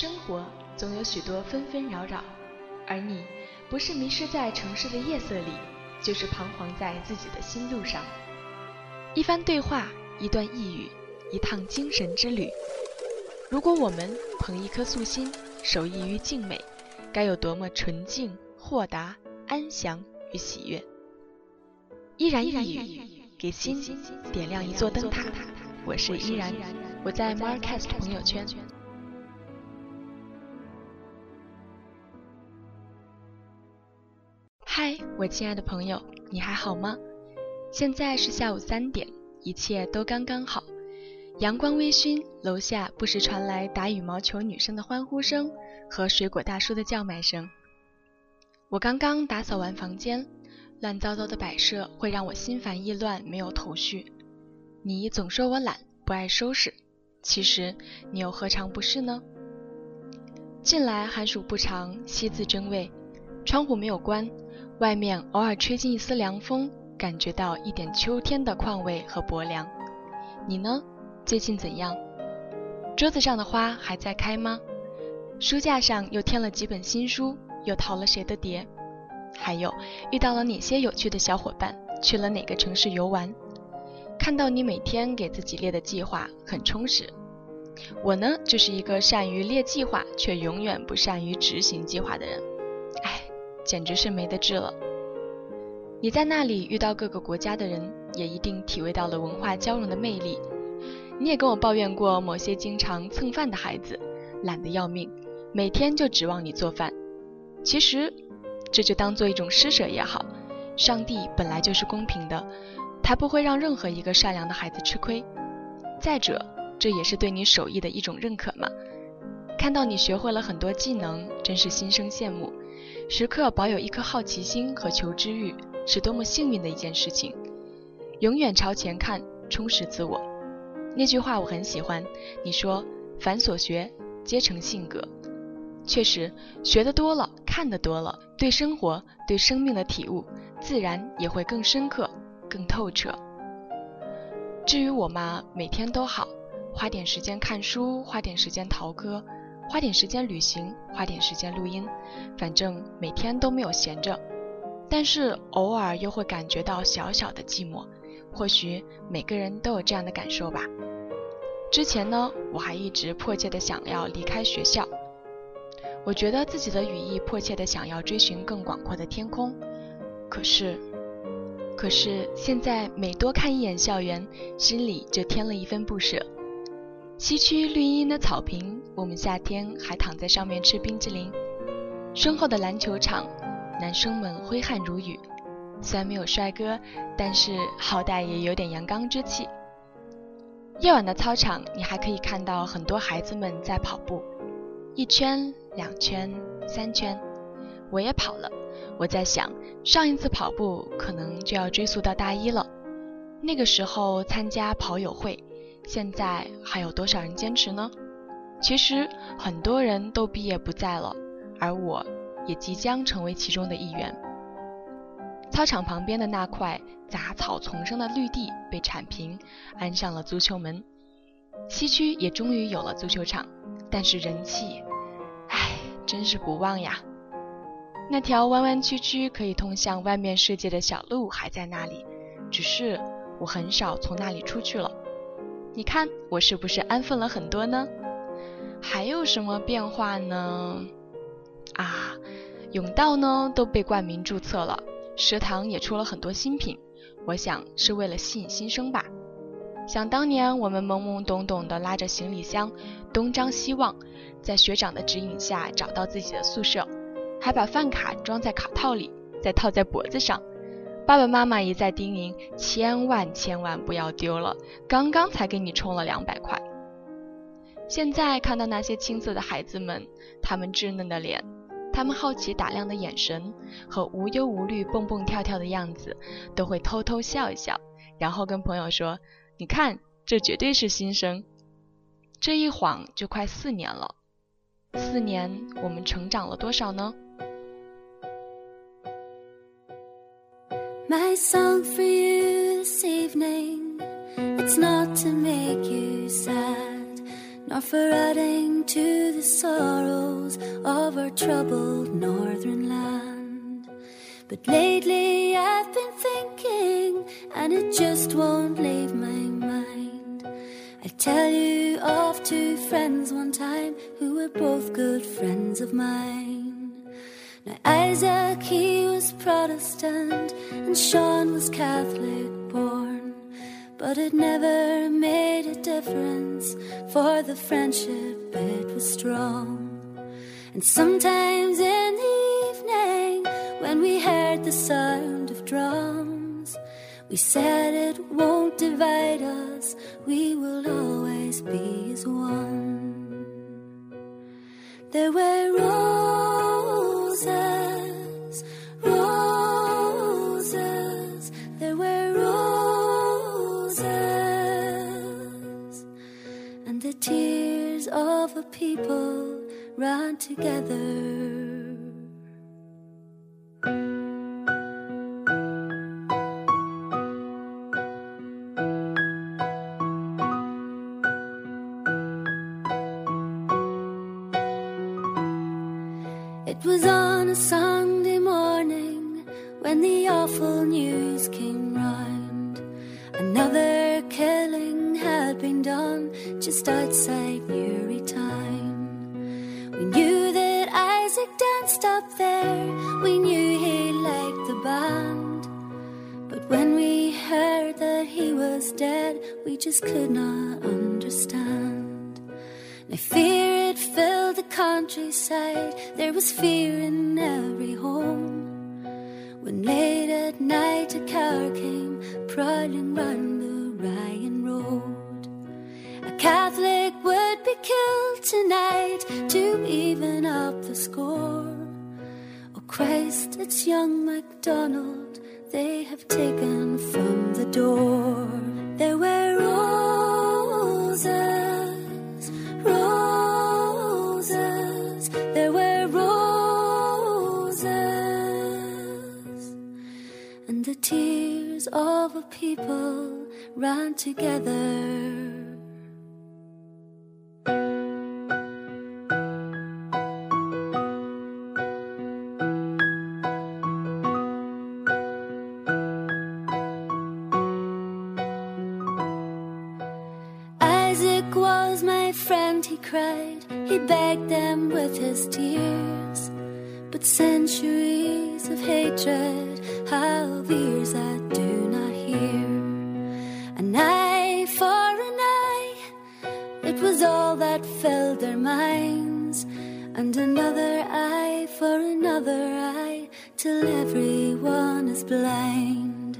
生活总有许多纷纷扰扰，而你不是迷失在城市的夜色里，就是彷徨在自己的心路上。一番对话，一段呓语，一趟精神之旅。如果我们捧一颗素心，守一于静美，该有多么纯净、豁达、安详与喜悦！依然一语，给心点亮一座灯塔。我是依然，我在 Marcast 朋友圈。嗨，我亲爱的朋友，你还好吗？现在是下午三点，一切都刚刚好，阳光微醺，楼下不时传来打羽毛球女生的欢呼声和水果大叔的叫卖声。我刚刚打扫完房间，乱糟糟的摆设会让我心烦意乱，没有头绪。你总说我懒，不爱收拾，其实你又何尝不是呢？近来寒暑不长，惜字真味，窗户没有关。外面偶尔吹进一丝凉风，感觉到一点秋天的况味和薄凉。你呢？最近怎样？桌子上的花还在开吗？书架上又添了几本新书，又淘了谁的碟？还有遇到了哪些有趣的小伙伴？去了哪个城市游玩？看到你每天给自己列的计划很充实。我呢，就是一个善于列计划却永远不善于执行计划的人。简直是没得治了。你在那里遇到各个国家的人，也一定体味到了文化交融的魅力。你也跟我抱怨过某些经常蹭饭的孩子，懒得要命，每天就指望你做饭。其实，这就当做一种施舍也好。上帝本来就是公平的，他不会让任何一个善良的孩子吃亏。再者，这也是对你手艺的一种认可嘛。看到你学会了很多技能，真是心生羡慕。时刻保有一颗好奇心和求知欲，是多么幸运的一件事情。永远朝前看，充实自我。那句话我很喜欢。你说“凡所学，皆成性格”。确实，学得多了，看得多了，对生活、对生命的体悟，自然也会更深刻、更透彻。至于我嘛，每天都好，花点时间看书，花点时间陶歌。花点时间旅行，花点时间录音，反正每天都没有闲着。但是偶尔又会感觉到小小的寂寞，或许每个人都有这样的感受吧。之前呢，我还一直迫切的想要离开学校，我觉得自己的羽翼迫切的想要追寻更广阔的天空。可是，可是现在每多看一眼校园，心里就添了一分不舍。西区绿茵茵的草坪，我们夏天还躺在上面吃冰淇淋。身后的篮球场，男生们挥汗如雨。虽然没有帅哥，但是好歹也有点阳刚之气。夜晚的操场，你还可以看到很多孩子们在跑步，一圈、两圈、三圈。我也跑了。我在想，上一次跑步可能就要追溯到大一了。那个时候参加跑友会。现在还有多少人坚持呢？其实很多人都毕业不在了，而我也即将成为其中的一员。操场旁边的那块杂草丛生的绿地被铲平，安上了足球门。西区也终于有了足球场，但是人气，唉，真是不旺呀。那条弯弯曲曲可以通向外面世界的小路还在那里，只是我很少从那里出去了。你看我是不是安分了很多呢？还有什么变化呢？啊，甬道呢都被冠名注册了，食堂也出了很多新品，我想是为了吸引新生吧。想当年我们懵懵懂懂的拉着行李箱东张西望，在学长的指引下找到自己的宿舍，还把饭卡装在卡套里，再套在脖子上。爸爸妈妈一再叮咛，千万千万不要丢了，刚刚才给你充了两百块。现在看到那些青涩的孩子们，他们稚嫩的脸，他们好奇打量的眼神和无忧无虑蹦蹦跳跳的样子，都会偷偷笑一笑，然后跟朋友说：“你看，这绝对是新生。”这一晃就快四年了，四年我们成长了多少呢？My song for you this evening, it's not to make you sad, nor for adding to the sorrows of our troubled northern land. But lately I've been thinking, and it just won't leave my mind. I tell you of two friends one time who were both good friends of mine. Isaac, he was Protestant, and Sean was Catholic born. But it never made a difference, for the friendship it was strong. And sometimes in the evening, when we heard the sound of drums, we said it won't divide us, we will always be as one. There were people ran together. It was on a Sunday morning when the awful news came round. Another killing had been done just outside Newry town. Isaac danced up there, we knew he liked the band. But when we heard that he was dead, we just could not understand. Now fear it filled the countryside. There was fear in every home. When late at night a car came prowling round the Ryan Road. A Catholic would be killed tonight to even up the score. Oh Christ, it's young MacDonald they have taken from the door. There were roses, roses, there were roses, and the tears of a people ran together. Of hatred have ears that do not hear. An eye for an eye, it was all that filled their minds. And another eye for another eye, till everyone is blind.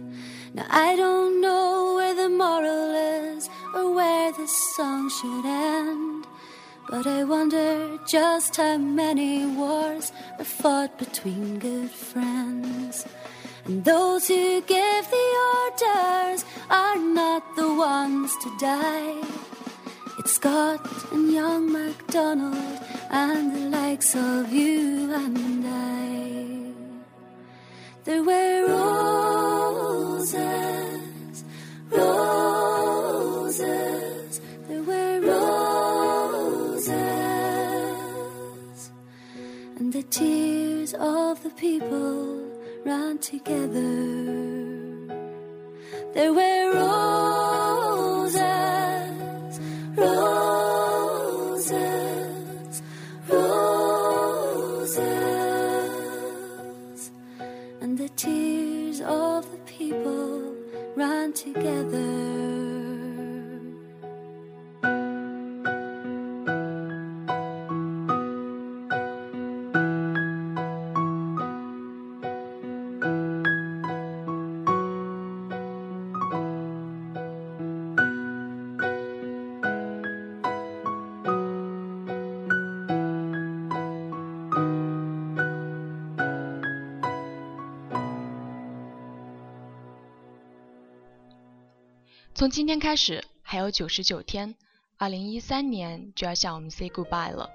Now I don't know where the moral is or where the song should end. But I wonder just how many wars are fought between good friends. And those who give the orders are not the ones to die. It's Scott and young MacDonald and the likes of you and I. There people run together. 从今天开始还有九十九天，二零一三年就要向我们 say goodbye 了。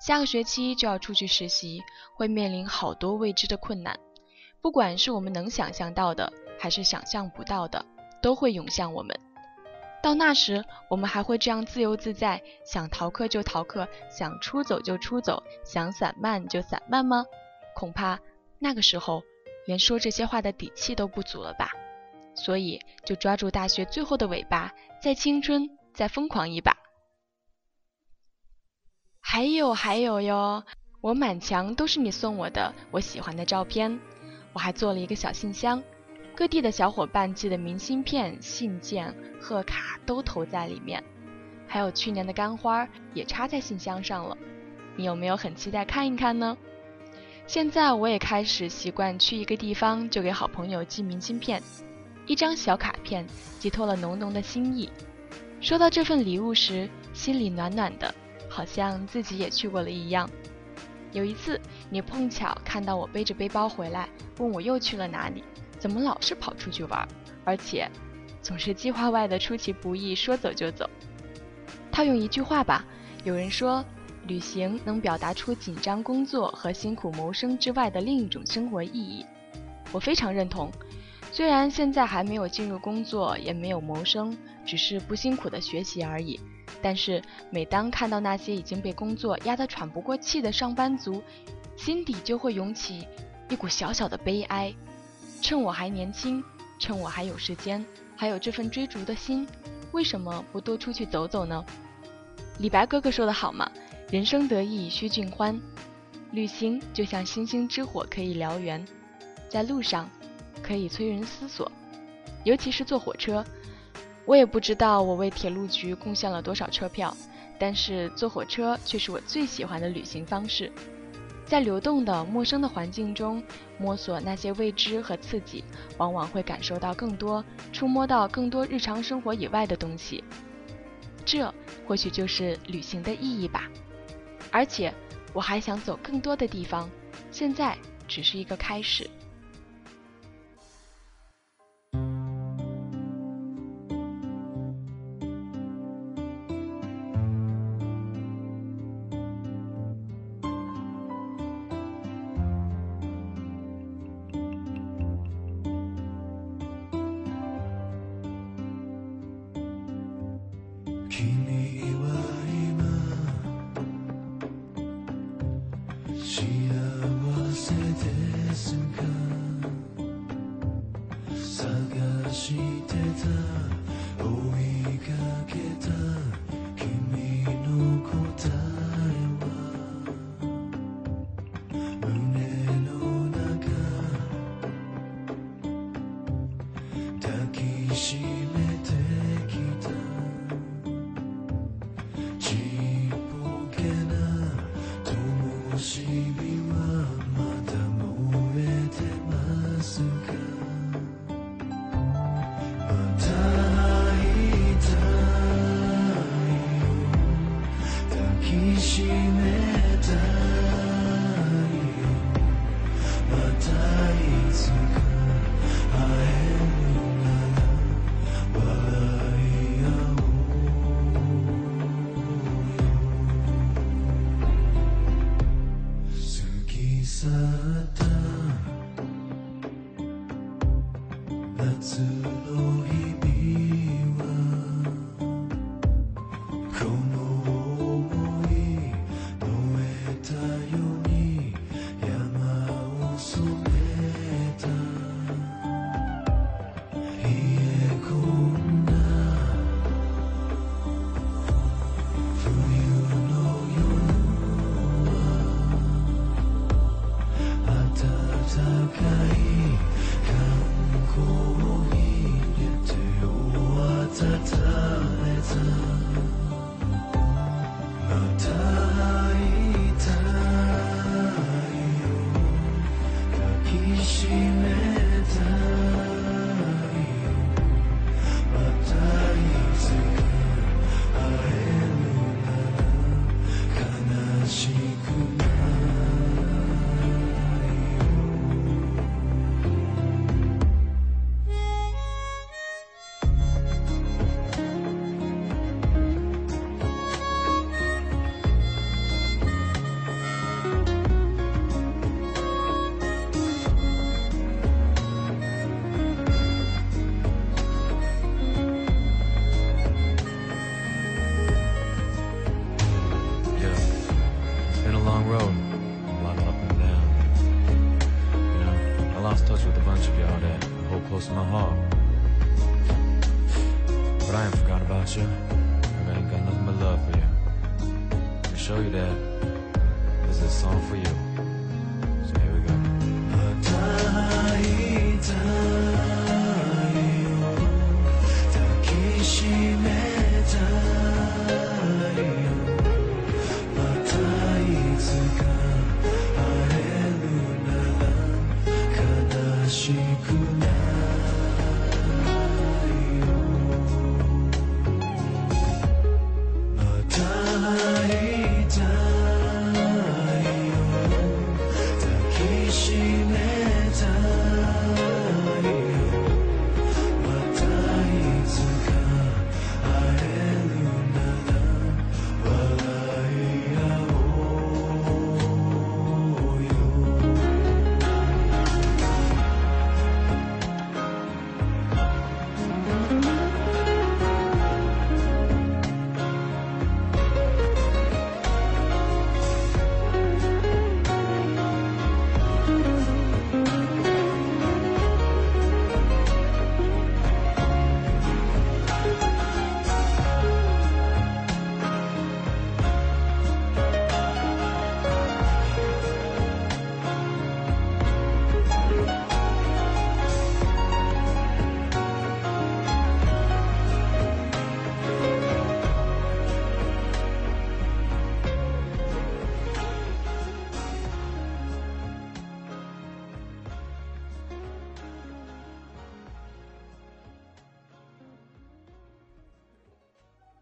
下个学期就要出去实习，会面临好多未知的困难，不管是我们能想象到的，还是想象不到的，都会涌向我们。到那时，我们还会这样自由自在，想逃课就逃课，想出走就出走，想散漫就散漫吗？恐怕那个时候，连说这些话的底气都不足了吧。所以，就抓住大学最后的尾巴，在青春，再疯狂一把。还有还有哟，我满墙都是你送我的我喜欢的照片，我还做了一个小信箱。各地的小伙伴寄的明信片、信件、贺卡都投在里面，还有去年的干花也插在信箱上了。你有没有很期待看一看呢？现在我也开始习惯去一个地方就给好朋友寄明信片，一张小卡片寄托了浓浓的心意。收到这份礼物时，心里暖暖的，好像自己也去过了一样。有一次，你碰巧看到我背着背包回来，问我又去了哪里。怎么老是跑出去玩，而且总是计划外的出其不意，说走就走？套用一句话吧，有人说，旅行能表达出紧张工作和辛苦谋生之外的另一种生活意义。我非常认同。虽然现在还没有进入工作，也没有谋生，只是不辛苦的学习而已。但是每当看到那些已经被工作压得喘不过气的上班族，心底就会涌起一股小小的悲哀。趁我还年轻，趁我还有时间，还有这份追逐的心，为什么不多出去走走呢？李白哥哥说的好嘛，人生得意须尽欢，旅行就像星星之火，可以燎原，在路上可以催人思索，尤其是坐火车。我也不知道我为铁路局贡献了多少车票，但是坐火车却是我最喜欢的旅行方式。在流动的陌生的环境中摸索那些未知和刺激，往往会感受到更多，触摸到更多日常生活以外的东西。这或许就是旅行的意义吧。而且我还想走更多的地方，现在只是一个开始。Close to my heart. But I ain't forgot about you. I ain't got nothing but love for you. To show you that, this is a song for you. So here we go.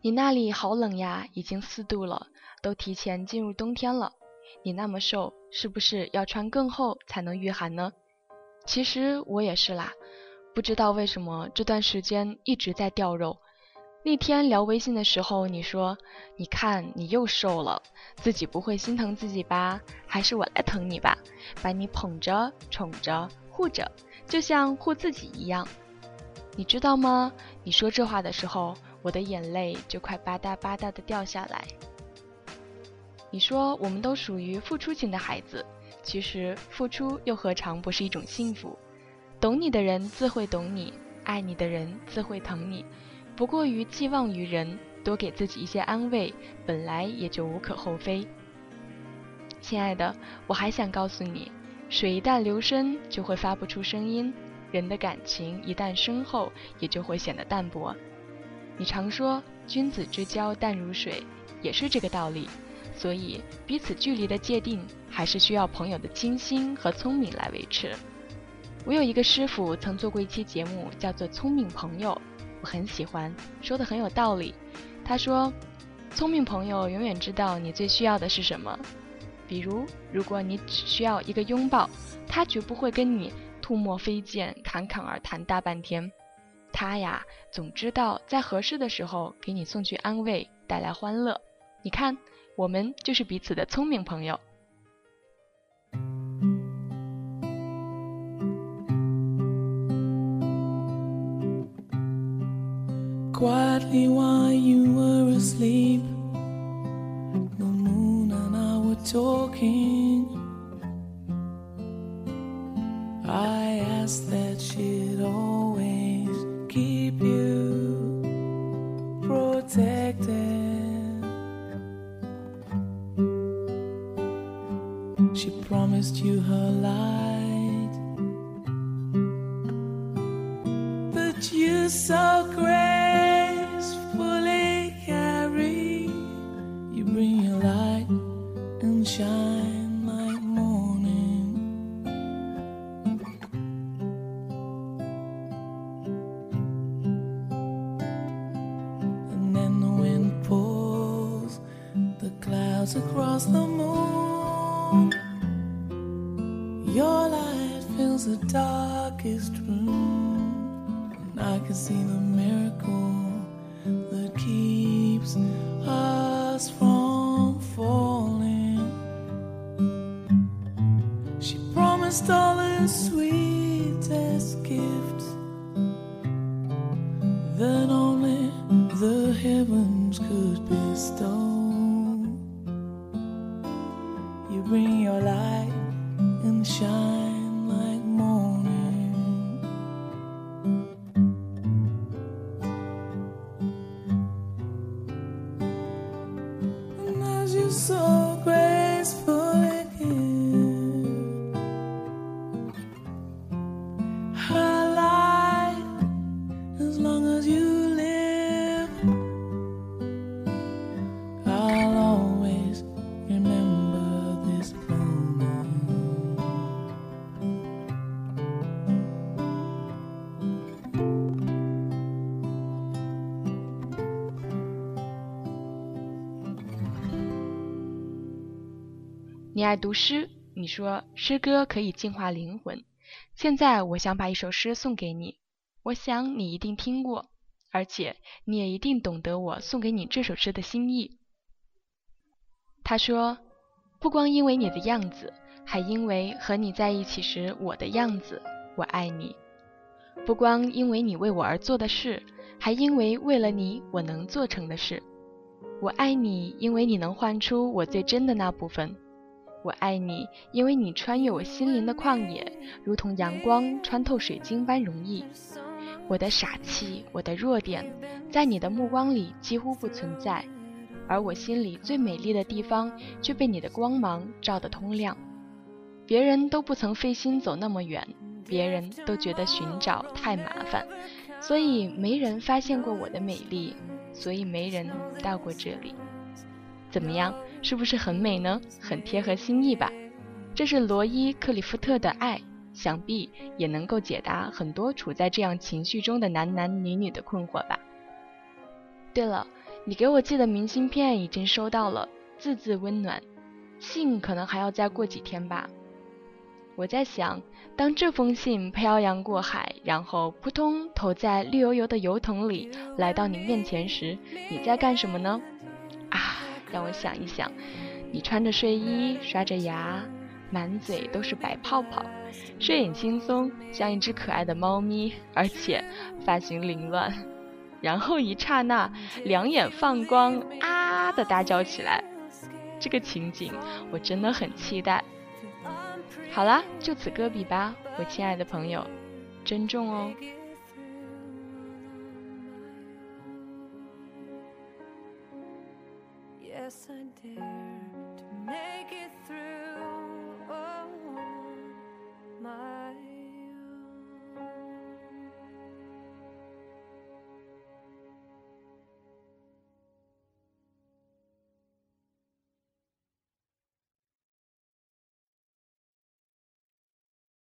你那里好冷呀，已经四度了，都提前进入冬天了。你那么瘦，是不是要穿更厚才能御寒呢？其实我也是啦，不知道为什么这段时间一直在掉肉。那天聊微信的时候，你说：“你看你又瘦了，自己不会心疼自己吧？还是我来疼你吧，把你捧着、宠着、护着，就像护自己一样。”你知道吗？你说这话的时候。我的眼泪就快吧嗒吧嗒的掉下来。你说我们都属于付出型的孩子，其实付出又何尝不是一种幸福？懂你的人自会懂你，爱你的人自会疼你。不过于寄望于人，多给自己一些安慰，本来也就无可厚非。亲爱的，我还想告诉你，水一旦流深，就会发不出声音；人的感情一旦深厚，也就会显得淡薄。你常说君子之交淡如水，也是这个道理。所以彼此距离的界定，还是需要朋友的精心和聪明来维持。我有一个师傅曾做过一期节目，叫做《聪明朋友》，我很喜欢，说的很有道理。他说，聪明朋友永远知道你最需要的是什么。比如，如果你只需要一个拥抱，他绝不会跟你吐沫飞溅、侃侃而谈大半天。他呀，总知道在合适的时候给你送去安慰，带来欢乐。你看，我们就是彼此的聪明朋友。across the moon. promised you her light. But you so gracefully carry, you bring your light and shine like morning. And then the wind pulls the clouds across the moon fills the darkest room, and I can see the miracle that keeps so 你爱读诗，你说诗歌可以净化灵魂。现在我想把一首诗送给你，我想你一定听过，而且你也一定懂得我送给你这首诗的心意。”他说：“不光因为你的样子，还因为和你在一起时我的样子，我爱你。不光因为你为我而做的事，还因为为了你我能做成的事。我爱你，因为你能唤出我最真的那部分。”我爱你，因为你穿越我心灵的旷野，如同阳光穿透水晶般容易。我的傻气，我的弱点，在你的目光里几乎不存在，而我心里最美丽的地方却被你的光芒照得通亮。别人都不曾费心走那么远，别人都觉得寻找太麻烦，所以没人发现过我的美丽，所以没人到过这里。怎么样，是不是很美呢？很贴合心意吧？这是罗伊·克里夫特的爱，想必也能够解答很多处在这样情绪中的男男女女的困惑吧。对了，你给我寄的明信片已经收到了，字字温暖，信可能还要再过几天吧。我在想，当这封信漂洋过海，然后扑通投在绿油油的油桶里，来到你面前时，你在干什么呢？啊！让我想一想，你穿着睡衣，刷着牙，满嘴都是白泡泡，睡眼惺忪，像一只可爱的猫咪，而且发型凌乱。然后一刹那，两眼放光，啊的大叫起来。这个情景，我真的很期待。好啦，就此搁笔吧，我亲爱的朋友，珍重哦。Sunday.